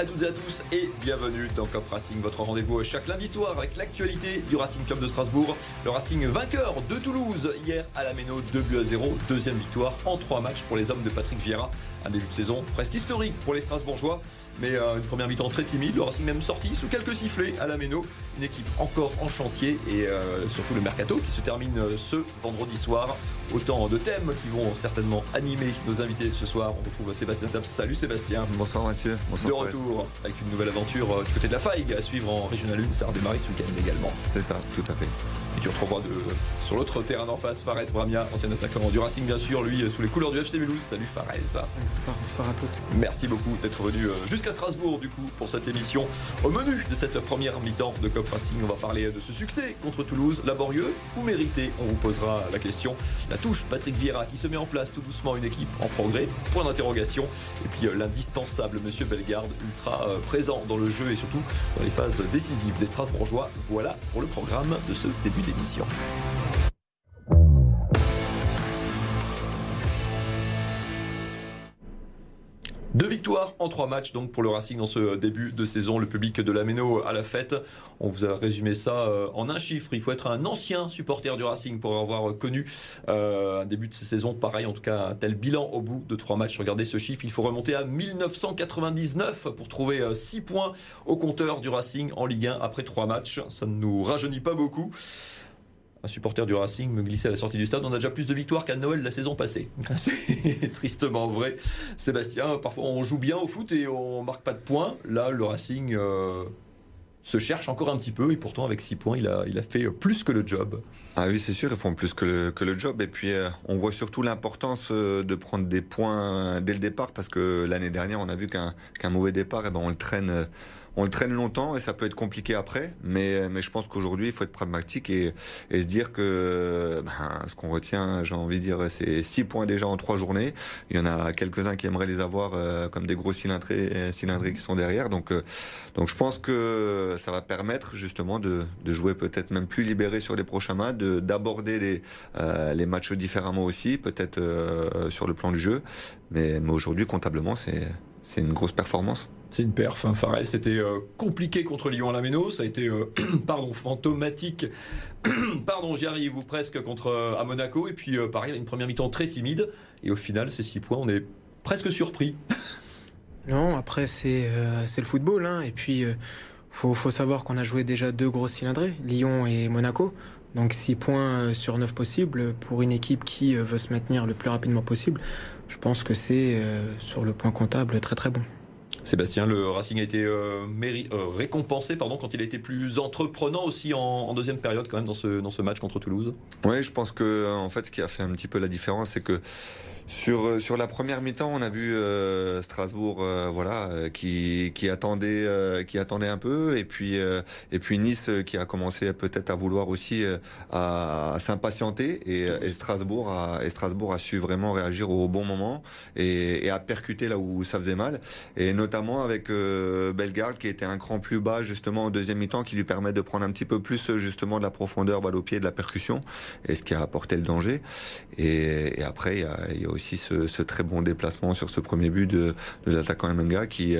à toutes et à tous et bienvenue dans Cop Racing, votre rendez-vous chaque lundi soir avec l'actualité du Racing Club de Strasbourg. Le Racing vainqueur de Toulouse hier à la Méno, 2 buts à 0, deuxième victoire en trois matchs pour les hommes de Patrick Vieira. Un début de saison presque historique pour les Strasbourgeois, mais euh, une première mi-temps très timide. Le Racing même sorti sous quelques sifflets à la Méno. Une équipe encore en chantier et euh, surtout le mercato qui se termine euh, ce vendredi soir. Autant de thèmes qui vont certainement animer nos invités ce soir. On retrouve Sébastien Saps. Salut Sébastien. Bonsoir Mathieu. de retour avec une nouvelle aventure du côté de la Faille à suivre en Régional 1. Ça a redémarré ce week-end également. C'est ça, tout à fait. Et tu retrouveras de, sur l'autre terrain d'en face Fares Bramia, ancien attaquant du Racing bien sûr, lui sous les couleurs du FC Mulhouse. Salut Fares. Bonsoir, bonsoir à tous. Merci beaucoup d'être venu jusqu'à Strasbourg du coup pour cette émission. Au menu de cette première mi-temps de Cop Racing, on va parler de ce succès contre Toulouse, laborieux ou mérité. On vous posera la question. La touche Patrick Vieira qui se met en place tout doucement une équipe en progrès. Point d'interrogation. Et puis l'indispensable Monsieur Bellegarde, ultra présent dans le jeu et surtout dans les phases décisives des Strasbourgeois. Voilà pour le programme de ce début d'émission. Deux victoires en trois matchs donc pour le Racing dans ce début de saison. Le public de la Méno à la fête. On vous a résumé ça en un chiffre. Il faut être un ancien supporter du Racing pour avoir connu un début de saison pareil. En tout cas, un tel bilan au bout de trois matchs. Regardez ce chiffre. Il faut remonter à 1999 pour trouver six points au compteur du Racing en Ligue 1 après trois matchs. Ça ne nous rajeunit pas beaucoup un supporter du Racing me glissait à la sortie du stade. On a déjà plus de victoires qu'à Noël la saison passée. C'est tristement vrai. Sébastien, parfois on joue bien au foot et on marque pas de points. Là, le Racing euh, se cherche encore un petit peu et pourtant avec 6 points, il a, fait plus que le job. Ah oui, c'est sûr, ils font plus que le, job. Et puis, euh, on voit surtout l'importance euh, de prendre des points dès le départ parce que l'année dernière, on a vu qu'un mauvais départ, eh ben, on le traîne. On le traîne longtemps et ça peut être compliqué après, mais, mais je pense qu'aujourd'hui, il faut être pragmatique et, et se dire que ben, ce qu'on retient, j'ai envie de dire, c'est six points déjà en trois journées. Il y en a quelques-uns qui aimeraient les avoir euh, comme des gros cylindrés, cylindrés qui sont derrière. Donc, euh, donc je pense que ça va permettre justement de, de jouer peut-être même plus libéré sur les prochains matchs, d'aborder les, euh, les matchs différemment aussi, peut-être sur le plan du jeu. Mais, mais aujourd'hui, comptablement, c'est c'est une grosse performance. C'est une perf. Hein. Fares, c'était euh, compliqué contre Lyon à la Méno. Ça a été, euh, pardon, fantomatique. pardon, j'y arrive, ou presque contre euh, à Monaco. Et puis, pareil, une première mi-temps très timide. Et au final, ces six points, on est presque surpris. non, après, c'est c'est le football. Hein. Et puis, il faut, faut, savoir qu'on a joué déjà deux gros cylindrés, Lyon et Monaco. Donc 6 points sur 9 possibles pour une équipe qui veut se maintenir le plus rapidement possible je pense que c'est euh, sur le point comptable très très bon. Sébastien, le Racing a été euh, euh, récompensé pardon, quand il a été plus entreprenant aussi en, deuxième période quand même dans ce, dans ce match contre Toulouse? Oui, je pense que en fait ce qui a fait un petit peu la différence, c'est que sur, euh, sur la première mi-temps, on a vu euh, Strasbourg, euh, voilà, qui, qui attendait, qui attendait un peu, et puis et puis Nice qui a commencé peut-être à vouloir aussi à, s'impatienter, et, Strasbourg a et Strasbourg a su vraiment réagir au bon moment et, et à percuter là où ça faisait mal, et notamment avec Bellegarde qui était un cran plus bas justement en deuxième mi-temps, qui lui permet de prendre un petit peu plus justement de la profondeur balle au pied, de la percussion, et ce qui a apporté le danger. Et, après il y a, y a aussi aussi ce, très bon déplacement sur ce premier but de, l'attaquant Manga qui,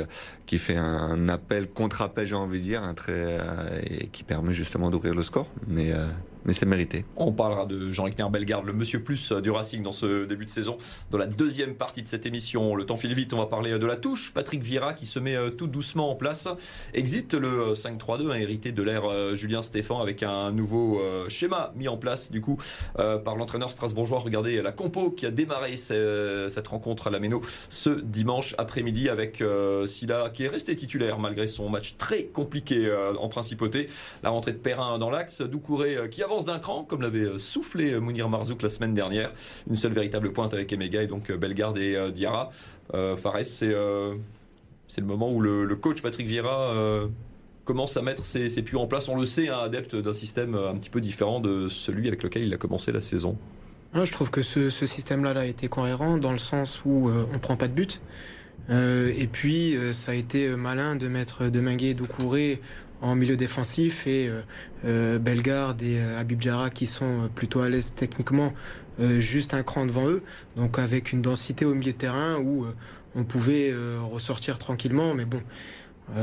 qui fait un appel contre-appel, j'ai envie de dire, un très, euh, et qui permet justement d'ouvrir le score. Mais euh, mais c'est mérité. On parlera de Jean-Rickner Bellegarde, le monsieur plus du Racing dans ce début de saison. Dans la deuxième partie de cette émission, le temps file vite, on va parler de la touche. Patrick Vieira qui se met euh, tout doucement en place. Exit le 5-3-2, hérité de l'ère euh, Julien Stéphan avec un nouveau euh, schéma mis en place du coup par l'entraîneur strasbourgeois. Regardez la compo qui a démarré cette rencontre à la Méno ce dimanche après-midi avec Silla qui est resté titulaire malgré son match très compliqué en principauté. La rentrée de Perrin dans l'axe, Doucouré qui a avance d'un cran, comme l'avait euh, soufflé euh, Mounir Marzouk la semaine dernière. Une seule véritable pointe avec Emega et donc euh, Bellegarde et Diarra. Fares, c'est le moment où le, coach Patrick Vieira commence à mettre ses, ses, en place. On le sait, un adepte d'un système un petit peu différent de celui avec lequel il a commencé la saison. je trouve que ce, système-là a été cohérent dans le sens où on prend pas de but. et puis, ça a été malin de mettre Deminguet et Doucouré en milieu défensif et euh, euh, Bellegarde et euh, Habib Diarra qui sont plutôt à l'aise techniquement, juste un cran devant eux, donc avec une densité au milieu de terrain où on pouvait ressortir tranquillement, mais bon.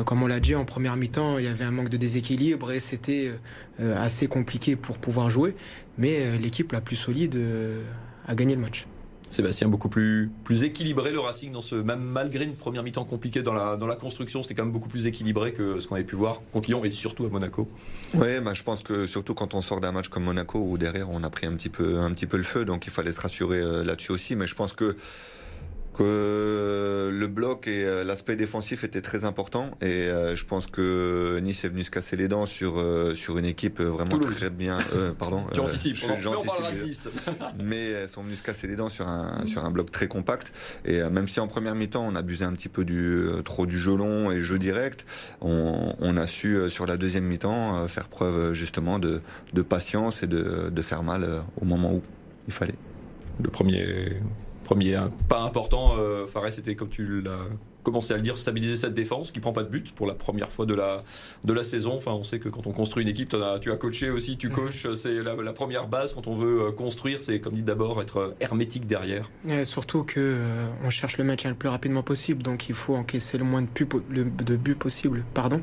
comme on l'a dit, en première mi-temps, il y avait un manque de déséquilibre et c'était assez compliqué pour pouvoir jouer. Mais l'équipe la plus solide a gagné le match. Sébastien, beaucoup plus, plus équilibré le Racing dans ce même malgré une première mi-temps compliquée dans la, dans la construction, c'était quand même beaucoup plus équilibré que ce qu'on avait pu voir contre Lyon et surtout à Monaco. Oui, bah, je pense que surtout quand on sort d'un match comme Monaco où derrière on a pris un petit peu, un petit peu le feu, donc il fallait se rassurer euh, là-dessus aussi. Mais je pense que que le bloc et euh, l'aspect défensif étaient très importants et euh, je pense que Nice est venu se casser les dents sur euh, sur une équipe vraiment très bien pardon tu anticipes mais elles sont venues se casser les dents sur un sur un bloc très compact et même si en première mi-temps on abusait un petit peu du trop du jeu long et jeu direct on, on a su sur la deuxième mi-temps faire preuve justement de de patience et de de faire mal au moment où il fallait. Le premier Premier pas important, euh, Fares était comme tu l'as commencé à le dire, stabiliser cette défense qui prend pas de but pour la première fois de la, de la saison. Enfin, on sait que quand on construit une équipe, as, tu as coaché aussi, tu coaches, c'est la, première base quand on veut euh, construire, c'est comme dit d'abord être euh, hermétique derrière. Et surtout que euh, on cherche le match le plus rapidement possible, donc il faut encaisser le moins de, de buts possible. Pardon.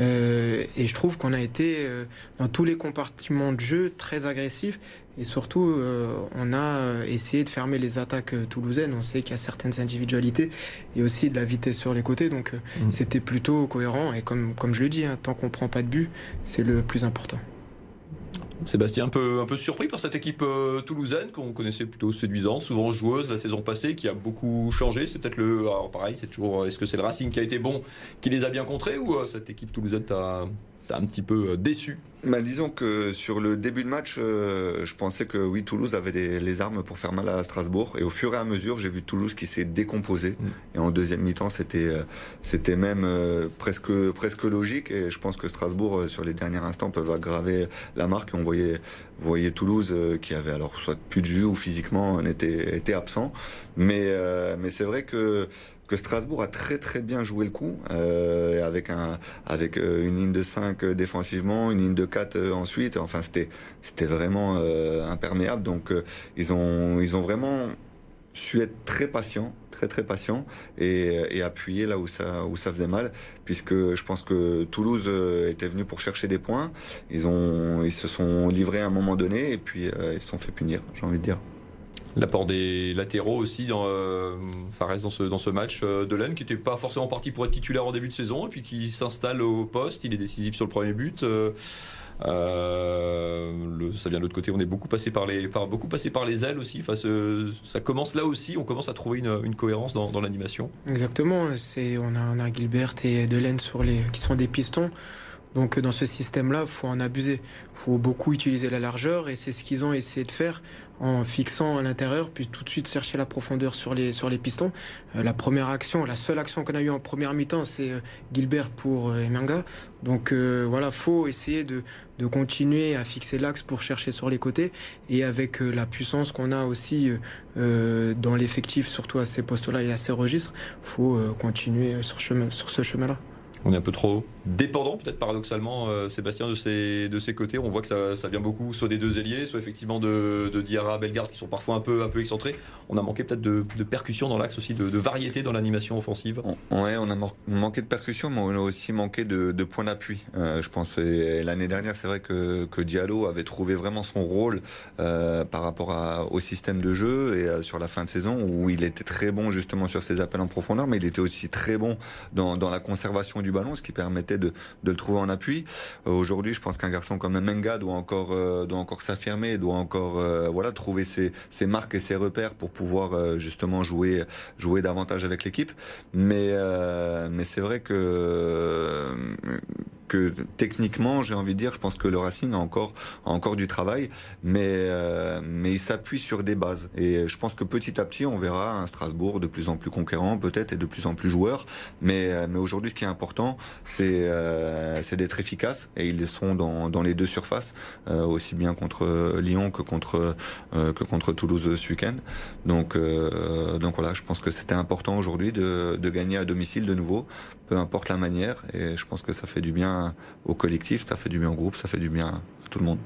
et je trouve qu'on a été dans tous les compartiments de jeu très agressifs et surtout, euh, on a euh, essayé de fermer les attaques euh, toulousaines. On sait qu'il y a certaines individualités et aussi de la vitesse sur les côtés. Donc mm. c'était plutôt cohérent. Et comme, comme je le dis, hein, tant qu'on prend pas de but, c'est le plus important. Sébastien, un peu, un peu surpris par cette équipe toulousaine qu'on connaissait plutôt séduisante, souvent joueuse la saison passée, qui a beaucoup changé. C'est peut-être le. Alors pareil, c'est toujours. Est-ce que c'est le Racing qui a été bon, qui les a bien contrés, ou cette équipe toulousaine t'a un petit peu déçu bah, disons que sur le début de match, euh, je pensais que oui, Toulouse avait les armes pour faire mal à Strasbourg. Et au fur et à mesure, j'ai vu Toulouse qui s'est décomposé. Mm. Et en deuxième mi-temps, c'était euh, c'était même euh, presque presque logique. Et je pense que Strasbourg, sur les derniers instants, peuvent aggraver la marque. Et on voyait voyait Toulouse qui avait alors soit plus de jus ou physiquement était était absent. Mais mais c'est vrai que Strasbourg a très très bien joué le coup euh, avec euh, une ligne de 5 euh, défensivement, une ligne de 4 ensuite. Enfin c'était vraiment imperméable. Donc ils ont vraiment su être très patients, très très patients et, appuyer là où ça faisait mal, puisque je pense que Toulouse était venu pour chercher des points. Ils se sont livrés à un moment donné et puis ils se sont fait punir, j'ai envie de dire. L'apport des latéraux aussi dans, euh, Fares dans ce, dans ce match euh, de Laine qui n'était pas forcément parti pour être titulaire en début de saison et puis qui s'installe au poste. Il est décisif sur le premier but. Euh, le, ça vient de l'autre côté. On est beaucoup passé par les, par, beaucoup passé par les ailes aussi. Ça commence là aussi. On commence à trouver une, cohérence dans, l'animation. Exactement. C'est, on, a, Gilbert et Delaine qui sont des pistons. Donc dans ce système-là, faut en abuser. Faut beaucoup utiliser la largeur et c'est ce qu'ils ont essayé de faire en fixant à l'intérieur, puis tout de suite chercher la profondeur sur les, sur les pistons. Euh, la première action, la seule action qu'on a eue en première mi-temps, c'est euh, Gilbert pour euh, Emanga. Donc voilà, faut essayer de, de continuer à fixer l'axe pour chercher sur les côtés et avec la puissance qu'on a aussi dans l'effectif, surtout à ces postes-là et à ces registres, faut continuer sur, chemin, sur ce chemin-là on est un peu trop dépendant, peut-être paradoxalement, euh, Sébastien, de ses, de ses côtés. On voit que ça, ça, vient beaucoup soit des deux ailiers, soit effectivement de, de Diarra, Bellegarde, qui sont parfois un peu, un peu excentrés. On a manqué peut-être de, de percussion dans l'axe aussi, de, variété dans l'animation offensive. Ouais, on a manqué de percussion, mais on a aussi manqué de, points d'appui. Euh, je pense l'année dernière, c'est vrai que, que, Diallo avait trouvé vraiment son rôle euh, par rapport au système de jeu et sur la fin de saison où il était très bon justement sur ses appels en profondeur, mais il était aussi très bon dans, dans la conservation du ballon, ce qui permettait de, le trouver en appui. Euh, aujourd'hui, je pense qu'un garçon comme Menga doit encore, euh, s'affirmer, doit encore euh, trouver ses, marques et ses repères pour pouvoir justement jouer, davantage avec l'équipe. Mais c'est vrai que que techniquement, j'ai envie de dire, je pense que le Racing a encore, a encore du travail, mais, euh, mais il s'appuie sur des bases. Et je pense que petit à petit, on verra un Strasbourg de plus en plus conquérant, peut-être, et de plus en plus joueur. Mais, euh, mais aujourd'hui, ce qui est important, c'est euh, d'être efficace, et ils sont dans, dans les deux surfaces, euh, aussi bien contre Lyon que contre, euh, que contre Toulouse ce week-end. Donc, donc voilà, je pense que c'était important aujourd'hui de, de gagner à domicile de nouveau, peu importe la manière, et je pense que ça fait du bien au collectif, ça fait du bien au groupe, ça fait du bien à tout le monde.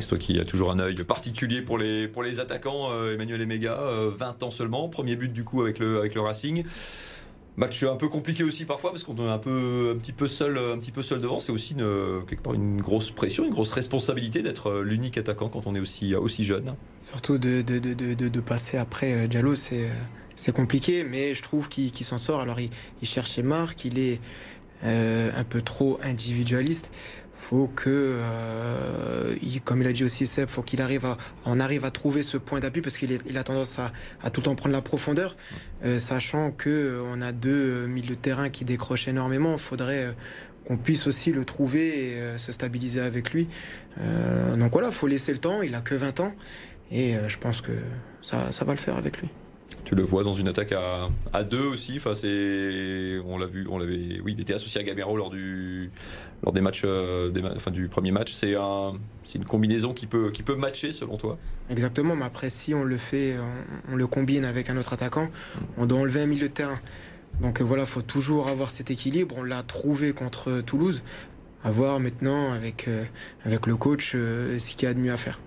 c'est toi qui as toujours un œil particulier pour les, pour les attaquants, euh, Emmanuel Emega, 20 euh, ans seulement, premier but du coup avec le, avec le Racing. Match un peu compliqué aussi parfois parce qu'on est un peu un petit peu seul un petit peu seul devant. C'est aussi une, quelque part une grosse pression, une grosse responsabilité d'être l'unique attaquant quand on est aussi aussi jeune. Surtout de, de, de, de passer après Diallo, c'est c'est compliqué, mais je trouve qu'il s'en sort. Alors il, il cherche ses marques, il est euh, un peu trop individualiste faut que, euh, il, comme il a dit aussi Seb, faut qu'il arrive à, on arrive à trouver ce point d'appui parce qu'il il a tendance à, à, tout le temps prendre la profondeur, euh, sachant que euh, on a deux milieux de terrain qui décrochent énormément. Faudrait euh, qu'on puisse aussi le trouver et euh, se stabiliser avec lui. donc voilà, faut laisser le temps. Il a que 20 ans et je pense que ça, ça va le faire avec lui. Tu le vois dans une attaque à, à deux aussi. Enfin, c'est, on l'a vu, on l'avait, oui, il était associé à Gamero lors du, lors des matchs, euh, des, enfin, du premier match. C'est un, c'est une combinaison qui peut, qui peut matcher selon toi? Exactement. Mais après, si on le fait, on, on le combine avec un autre attaquant, on doit enlever un milieu de terrain. Donc euh, voilà, faut toujours avoir cet équilibre. On l'a trouvé contre Toulouse. À voir maintenant avec, euh, avec le coach euh, ce qu'il y a de mieux à faire.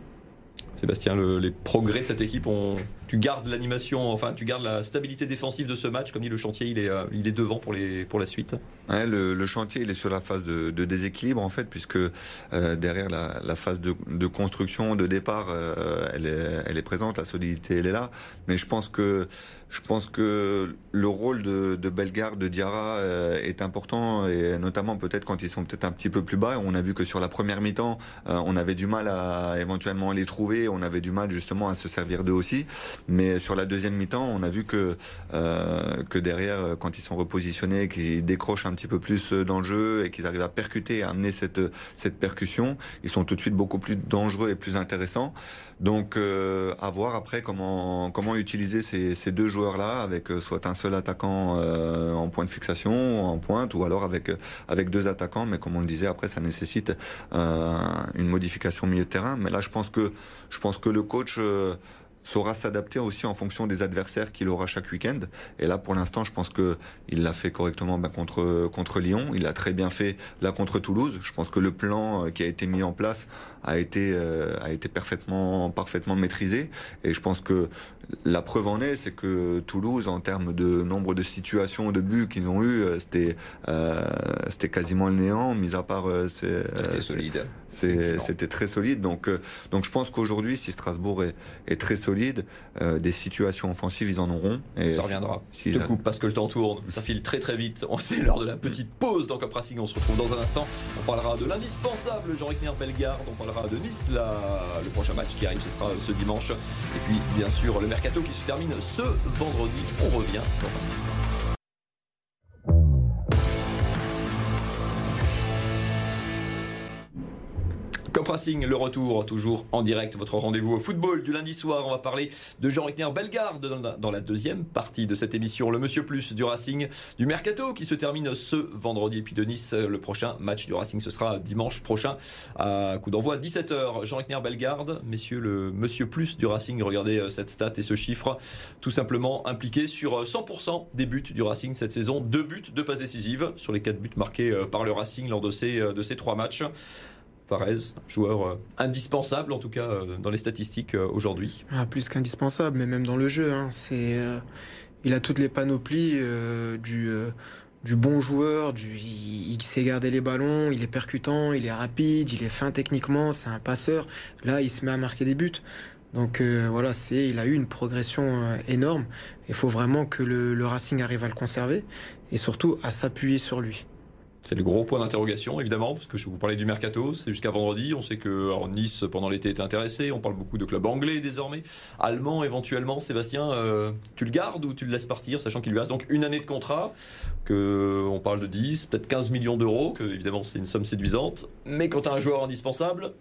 Sébastien, le, les progrès de cette équipe, on, tu gardes l'animation, enfin tu gardes la stabilité défensive de ce match, comme dit le chantier, il est, euh, il est devant pour, les, pour la suite. Le, chantier, il est sur la phase de, déséquilibre en fait, puisque euh, derrière la, phase de, de, construction, de départ, euh, elle, est, elle est présente, la solidité, elle est là. Mais je pense que je pense que le rôle de, de Bellegarde, de Diarra euh, est important et notamment peut-être quand ils sont peut-être un petit peu plus bas. On a vu que sur la première mi-temps, euh, on avait du mal à éventuellement les trouver, on avait du mal justement à se servir d'eux aussi. Mais sur la deuxième mi-temps, on a vu que euh, que derrière, quand ils sont repositionnés, qu'ils décrochent un petit peu plus dans le jeu et qu'ils arrivent à percuter, à amener cette cette percussion, ils sont tout de suite beaucoup plus dangereux et plus intéressants. Donc à voir après comment comment utiliser ces, ces deux joueurs là avec euh, soit un seul attaquant euh, en point de fixation en pointe ou alors avec avec deux attaquants mais comme on le disait après ça nécessite euh, une modification milieu de terrain mais là je pense que je pense que le coach euh, saura s'adapter aussi en fonction des adversaires qu'il aura chaque week-end. Et là, pour l'instant, je pense que il l'a fait correctement ben, contre contre Lyon. Il l'a très bien fait là contre Toulouse. Je pense que le plan qui a été mis en place a été euh, a été parfaitement parfaitement maîtrisé. Et je pense que la preuve en est, c'est que Toulouse, en termes de nombre de situations de buts qu'ils ont eu, c'était euh, c'était quasiment le néant, mis à part euh, c'est solide. C'était très solide. Donc donc je pense qu'aujourd'hui, si Strasbourg est, est très solide, euh, des situations offensives, ils en auront. Et ça reviendra. Si te coupe parce que le temps tourne. Ça file très très vite. C'est l'heure de la petite pause dans Cop Racing. On se retrouve dans un instant. On parlera de l'indispensable Jean Rickner Bellegarde. On parlera de Nice. Le prochain match qui arrive, ce sera ce dimanche. Et puis, bien sûr, le mercato qui se termine ce vendredi. On revient dans un instant. Cop Racing, le retour, toujours en direct, votre rendez-vous au football du lundi soir. On va parler de Jean Rickner Bellegarde dans la, deuxième partie de cette émission. Le Monsieur Plus du Racing, du Mercato qui se termine ce vendredi. Et puis de Nice, le prochain match du Racing, ce sera dimanche prochain à coup d'envoi 17h. Jean Rickner Bellegarde, messieurs le Monsieur Plus du Racing, regardez euh, cette stat et ce chiffre, tout simplement impliqué sur 100% des buts du Racing cette saison. Deux buts, deux passes décisives sur les quatre buts marqués euh, par le Racing lors de ces, euh, de ces trois matchs. Farez, joueur euh, indispensable en tout cas euh, dans les statistiques euh, aujourd'hui. Ah, plus qu'indispensable, mais même dans le jeu. Hein, c'est, il a toutes les panoplies du, bon joueur, il, sait garder les ballons, il est percutant, il est rapide, il est fin techniquement, c'est un passeur. Là, il se met à marquer des buts. Donc voilà, c'est, il a eu une progression énorme. Il faut vraiment que le, le Racing arrive à le conserver et surtout à s'appuyer sur lui. C'est le gros point d'interrogation, évidemment, parce que je vous parlais du mercato, c'est jusqu'à vendredi. On sait que Nice, pendant l'été, est intéressé. On parle beaucoup de clubs anglais désormais, allemands éventuellement. Sébastien, euh, tu le gardes ou tu le laisses partir, sachant qu'il lui reste donc une année de contrat, que on parle de 10, peut-être 15 millions d'euros, que évidemment c'est une somme séduisante. Mais quand tu as un joueur indispensable,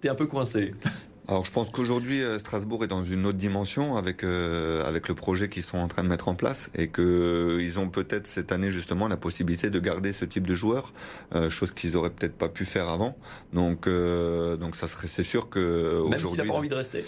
tu es un peu coincé. Alors je pense qu'aujourd'hui Strasbourg est dans une autre dimension avec euh, avec le projet qu'ils sont en train de mettre en place et que euh, ils ont peut-être cette année justement la possibilité de garder ce type de joueurs, euh, chose qu'ils auraient peut-être pas pu faire avant. Donc euh, donc ça serait c'est sûr que même s'il n'a pas envie de rester.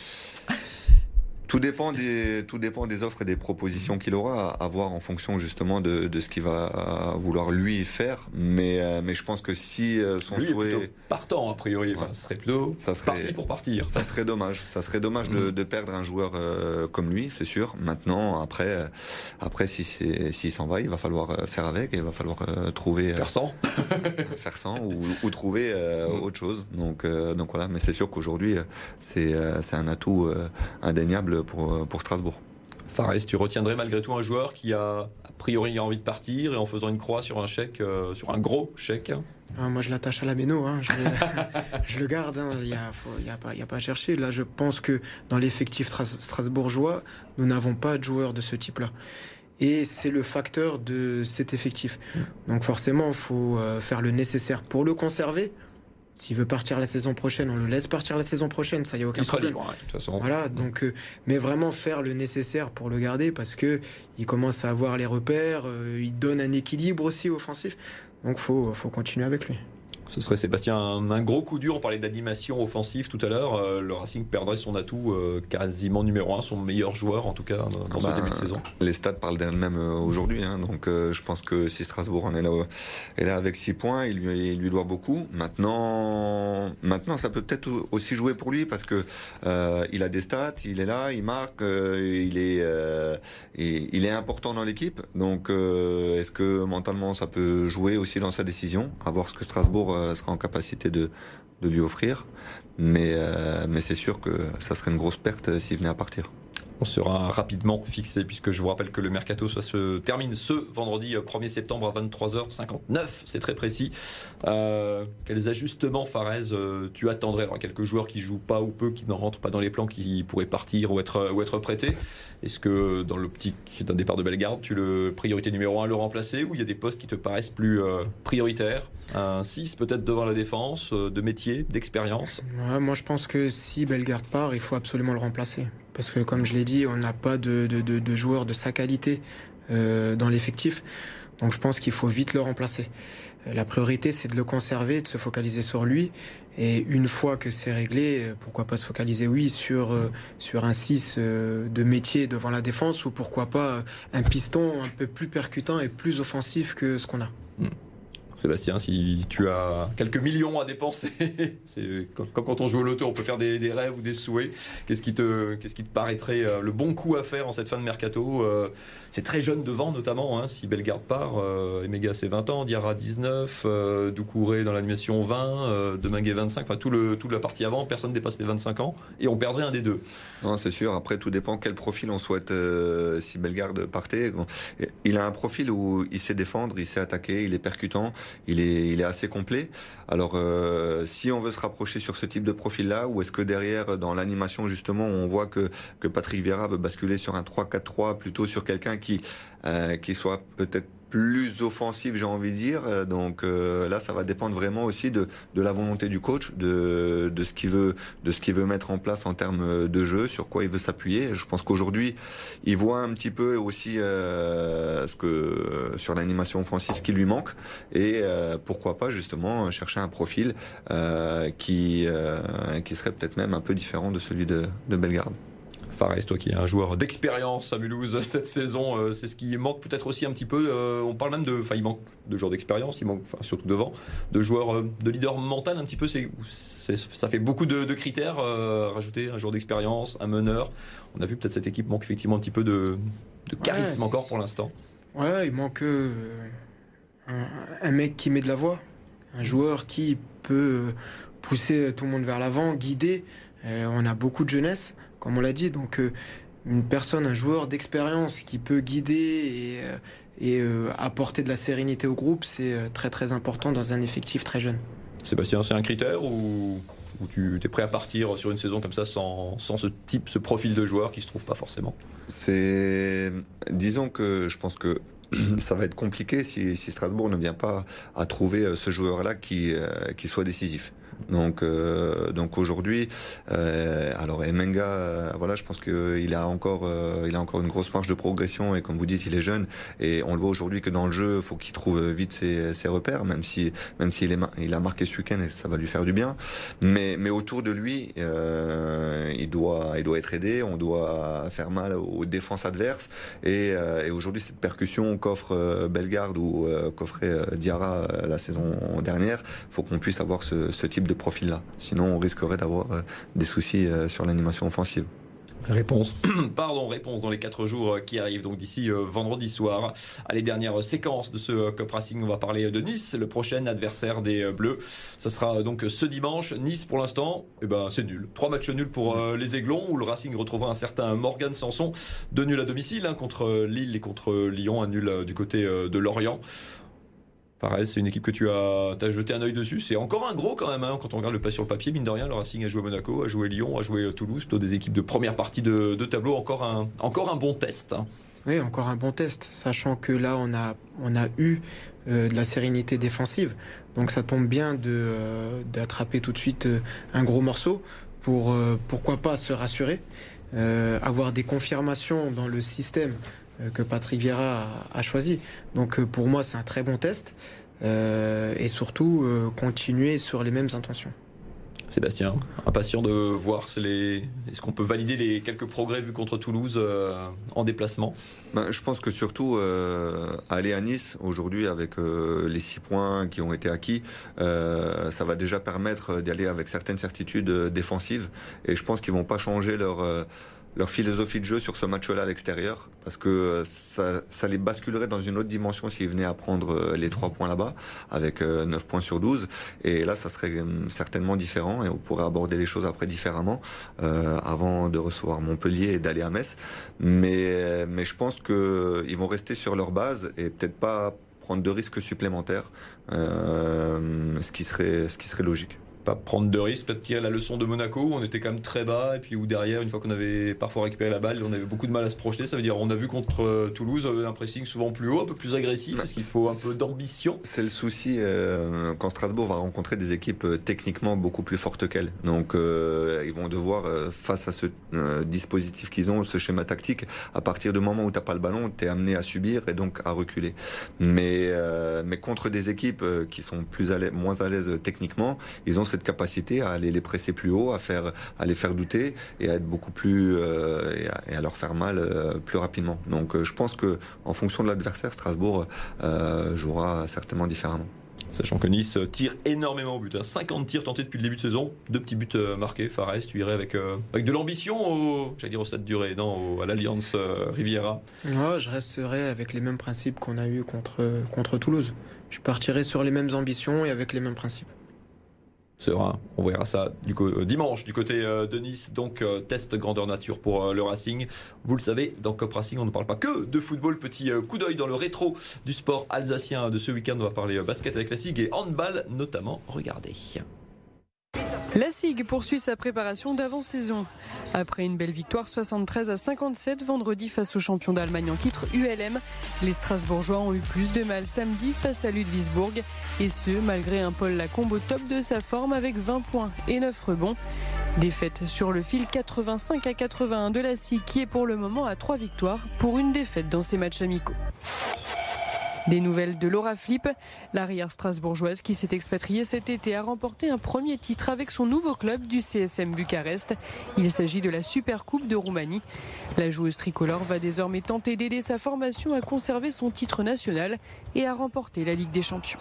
Tout dépend des tout dépend des offres et des propositions qu'il aura à voir en fonction justement de, de ce qu'il va vouloir lui faire. Mais euh, mais je pense que si euh, son lui souhait est partant a priori, enfin, ce serait plutôt ça serait parti pour partir. Ça serait dommage. Ça serait dommage de, de perdre un joueur euh, comme lui, c'est sûr. Maintenant, après après si s'il s'en va, il va falloir faire avec et il va falloir trouver faire sans, faire sans ou, ou trouver autre chose. Donc donc voilà. Mais c'est sûr qu'aujourd'hui c'est c'est un atout indéniable pour, pour Strasbourg. Fares, tu retiendrais malgré tout un joueur qui a a priori envie de partir et en faisant une croix sur un chèque, euh, sur un gros chèque ah, Moi je l'attache à la méno, hein. je, le, je, le, garde, hein. il n'y a, a, pas, a, pas à chercher. Là je pense que dans l'effectif strasbourgeois, nous n'avons pas de joueurs de ce type-là. Et c'est le facteur de cet effectif. Mm. Donc forcément, il faut euh, faire le nécessaire pour le conserver, s'il veut partir la saison prochaine, on le laisse partir la saison prochaine, ça y a aucun il problème. Libre, hein, de toute façon. Voilà, donc, euh, mais vraiment faire le nécessaire pour le garder parce que il commence à avoir les repères, euh, il donne un équilibre aussi offensif. Donc faut faut continuer avec lui. Ce serait Sébastien un, gros coup dur. On parlait d'animation offensive tout à l'heure. Euh, le Racing perdrait son atout euh, quasiment numéro un, son meilleur joueur en tout cas dans, ce bah, début de saison. Les stats parlent d'elles-mêmes euh, aujourd'hui. Hein. donc je pense que si Strasbourg en est là, est là avec 6 points, il lui, il lui, doit beaucoup. Maintenant, maintenant ça peut peut-être aussi jouer pour lui parce que il a des stats, il est là, il marque, il est il est important dans l'équipe. Donc est-ce que mentalement ça peut jouer aussi dans sa décision? À voir ce que Strasbourg sera en capacité de, de lui offrir. Mais, euh, mais c'est sûr que ça serait une grosse perte euh, s'il venait à partir on sera rapidement fixé puisque je vous rappelle que le mercato se termine ce vendredi 1er septembre à 23h59, c'est très précis. Euh, quels ajustements Farez euh, tu attendrais? Alors quelques joueurs qui jouent pas ou peu, qui ne rentrent pas dans les plans, qui pourraient partir ou être prêtés. Est-ce que dans l'optique d'un départ de Bellegarde, tu le priorité numéro 1 le remplacer ou il y a des postes qui te paraissent plus euh, prioritaires? Un 6 peut-être devant la défense, de métier, d'expérience? moi je pense que si Bellegarde part, il faut absolument le remplacer parce que comme je l'ai dit, on n'a pas de, de, de, joueurs de sa qualité euh, dans l'effectif. Donc je pense qu'il faut vite le remplacer. La priorité, c'est de le conserver, de se focaliser sur lui. Et une fois que c'est réglé, pourquoi pas se focaliser, oui, sur, euh, sur un 6 euh, de métier devant la défense ou pourquoi pas un piston un peu plus percutant et plus offensif que ce qu'on a. Hmm. Sébastien, si tu as quelques millions à dépenser, quand, quand on joue au loto, on peut faire des, rêves ou des souhaits. Qu'est-ce qui te, qu'est-ce qui te paraîtrait euh, le bon coup à faire en cette fin de mercato euh, C'est très jeune devant, notamment. Hein, si Bellegarde part, euh, Emega c'est 20 ans, Diarra 19, euh, Doucouré dans l'animation 20, euh, Deminguet 25. Enfin, tout le, toute la partie avant, personne dépasse les 25 ans et on perdrait un des deux. Non, c'est sûr. Après, tout dépend quel profil on souhaite. si Bellegarde partait, il a un profil où il sait défendre, il sait attaquer, il est percutant il est, il est assez complet. Alors, euh, si on veut se rapprocher sur ce type de profil-là, ou est-ce que derrière, dans l'animation, justement, on voit que, que Patrick Vieira veut basculer sur un 3-4-3, plutôt sur quelqu'un qui, euh, qui soit peut-être plus offensif, j'ai envie de dire. Euh, donc euh, là, ça va dépendre vraiment aussi de, de la volonté du coach, de, de ce qu'il veut, veut mettre en place en termes de jeu, sur quoi il veut s'appuyer. Je pense qu'aujourd'hui, il voit un petit peu aussi ce que sur l'animation offensive ce qui lui manque et pourquoi pas justement chercher un profil qui qui serait peut-être même un peu différent de celui de, de Bellegarde. Fares, toi qui es un joueur d'expérience à Mulhouse cette saison, euh, c'est ce qui manque peut-être aussi un petit peu. Euh, on parle même de, enfin, il manque de joueurs d'expérience, il manque, surtout devant, de joueurs euh, de leader mental un petit peu. C'est, ça fait beaucoup de, critères. rajouter un joueur d'expérience, un meneur. On a vu peut-être cette équipe manque effectivement un petit peu de, charisme encore pour l'instant. Ouais, il manque un, mec qui met de la voix, un joueur qui peut pousser tout le monde vers l'avant, guider. on a beaucoup de jeunesse comme on l'a dit. Donc euh, une personne, un joueur d'expérience qui peut guider et, euh, et euh, apporter de la sérénité au groupe, c'est très très important dans un effectif très jeune. Sébastien, c'est un critère ou, tu es prêt à partir sur une saison comme ça sans, sans ce type, ce profil de joueur qui se trouve pas forcément? C'est, disons que je pense que ça va être compliqué si, si, Strasbourg ne vient pas à trouver ce joueur-là qui, qui soit décisif. Donc, euh, donc aujourd'hui, euh, alors Emenga, euh, voilà, je pense qu'il a encore, euh, il a encore une grosse marge de progression et comme vous dites, il est jeune et on le voit aujourd'hui que dans le jeu, faut qu'il trouve vite ses, ses, repères, même si, même s'il est, il a marqué ce week-end et ça va lui faire du bien. Mais, mais autour de lui, euh, il doit, il doit être aidé. On doit faire mal aux défenses adverses et, et aujourd'hui, cette percussion qu'offre Bellegarde ou qu'offrait Diarra la saison dernière, faut qu'on puisse avoir ce, ce type de profil-là. Sinon, on risquerait d'avoir euh, des soucis euh, sur l'animation offensive. Réponse, pardon, réponse dans les quatre jours euh, qui arrivent, donc d'ici vendredi soir. À les dernières séquences de ce Cup Racing, on va parler de Nice, le prochain adversaire des Bleus. Ça sera donc ce dimanche. Nice, pour l'instant, eh ben, c'est nul. Trois matchs nuls pour les Aiglons, où le Racing retrouvera un certain Morgan Sanson, de nul à domicile, hein, contre Lille et contre Lyon, un nul du côté de Lorient c'est une équipe que tu as, jeté un œil dessus. C'est encore un gros quand même, hein, quand on regarde le pas sur le papier. Mine de rien, le Racing a joué Monaco, a joué Lyon, a joué Toulouse, plutôt des équipes de première partie de, tableau. Encore un, encore un bon test. Hein. Oui, encore un bon test, sachant que là, on a, eu euh, de la sérénité défensive. Donc ça tombe bien euh, d'attraper tout de suite euh, un gros morceau pour, pourquoi pas, se rassurer, avoir des confirmations dans le système que Patrick Vieira a, choisi. Donc euh, pour moi, c'est un très bon test. Euh, et surtout, continuer sur les mêmes intentions. Sébastien, impatient de voir est ce qu'on peut valider les quelques progrès vus contre Toulouse en déplacement? Ben, Je pense que surtout aller à Nice aujourd'hui avec les six points qui ont été acquis, ça va déjà permettre d'y aller avec certaines certitudes défensives et je pense qu'ils vont pas changer leur leur philosophie de jeu sur ce match-là à l'extérieur, parce que euh, ça, ça, les basculerait dans une autre dimension s'ils venaient à prendre euh, les trois points là-bas, avec 9 euh, points sur 12. Et là, ça serait certainement différent, et on pourrait aborder les choses après différemment, euh, avant de recevoir Montpellier et d'aller à Metz. Mais, mais je pense qu'ils vont rester sur leur base, et peut-être pas prendre de risques supplémentaires, euh, ce, qui serait, ce qui serait logique pas prendre de risques, peut-être tirer la leçon de Monaco, où on était quand même très bas, et puis où derrière, une fois qu'on avait parfois récupéré la balle, on avait beaucoup de mal à se projeter. Ça veut dire, on a vu contre euh, Toulouse euh, un pressing souvent plus haut, un peu plus agressif, parce qu'il faut un peu d'ambition? C'est le souci euh, quand Strasbourg va rencontrer des équipes techniquement beaucoup plus fortes qu'elles. Donc, ils vont devoir, face à ce dispositif qu'ils ont, ce schéma tactique, à partir du moment où tu n'as pas le ballon, tu es amené à subir et donc à reculer. Mais, mais contre des équipes qui sont plus à moins à l'aise techniquement, ils ont cette capacité à aller les presser plus haut, à faire, à les faire douter et à être beaucoup plus euh, et, à, leur faire mal euh, plus rapidement. Donc euh, je pense que en fonction de l'adversaire, Strasbourg jouera certainement différemment. Sachant que Nice tire énormément au but. 50 hein. tirs tentés depuis le début de saison, deux petits buts marqués. Fares, tu irais avec, avec de l'ambition au, j'allais dire au stade durée, non, à l'Alliance Riviera Moi, je resterai avec les mêmes principes qu'on a eu contre, contre Toulouse. Je partirai sur les mêmes ambitions et avec les mêmes principes. On verra ça euh, dimanche du côté euh, de Nice. Donc, euh, test grandeur nature pour le Racing. Vous le savez, dans Cop Racing, on ne parle pas que de football. Petit coup d'œil dans le rétro du sport alsacien de ce week-end. On va parler basket avec la SIG et handball notamment. Regardez. La SIG poursuit sa préparation d'avant-saison. Après une belle victoire 73 à 57 vendredi face au champion d'Allemagne en titre ULM, les Strasbourgeois ont eu plus de mal samedi face à Ludwigsburg et ce malgré un Paul Lacombe au top de sa forme avec 20 points et 9 rebonds. Défaite sur le fil 85 à 81 de la SIG qui est pour le moment à 3 victoires pour une défaite dans ses matchs amicaux. Des nouvelles de Laura Flip, l'arrière strasbourgeoise qui s'est expatriée cet été a remporté un premier titre avec son nouveau club du CSM Bucarest. Il s'agit de la Super Coupe de Roumanie. La joueuse tricolore va désormais tenter d'aider sa formation à conserver son titre national et à remporter la Ligue des Champions.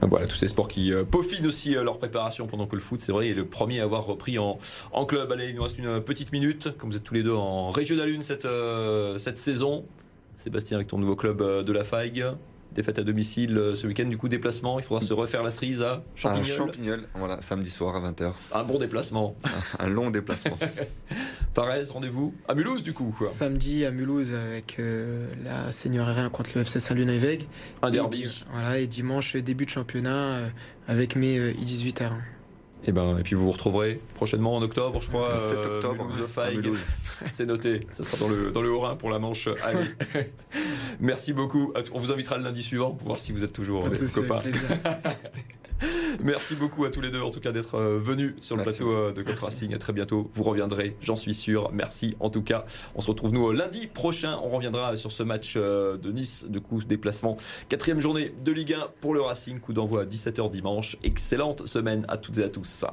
Voilà, tous ces sports qui euh, peaufinent aussi euh, leur préparation pendant que le foot, c'est vrai, est le premier à avoir repris en, club. Allez, il nous reste une petite minute. Comme vous êtes tous les deux en Régional 1 cette, euh, cette saison, Sébastien, avec ton nouveau club euh, de la Faille, défaite à domicile euh, ce week-end, du coup déplacement, il faudra se refaire la cerise à Champignol. À Champignol, voilà, samedi soir à 20h. Un bon déplacement. un long déplacement. Pareil, rendez-vous à Mulhouse du coup. Samedi à Mulhouse avec euh, la Seigneurie 1 contre le FC Saint-Luneveg. Un derby. Et, voilà, et dimanche, début de championnat avec mes I18 R1. Et, ben, et puis vous vous retrouverez prochainement en octobre, je crois. 7 octobre. C'est noté. Ça sera dans le, dans le Haut-Rhin pour la manche. Allez. Merci beaucoup. On vous invitera le lundi suivant pour voir si vous êtes toujours copains. Merci beaucoup à tous les deux, en tout cas, d'être euh, venus sur le plateau euh, de Cop Racing. À très bientôt. Vous reviendrez, j'en suis sûr. Merci en tout cas. On se retrouve nous lundi prochain. On reviendra sur ce match euh, de Nice, de coup, déplacement. Quatrième journée de Ligue 1 pour le Racing. Coup d'envoi à 17h dimanche. Excellente semaine à toutes et à tous.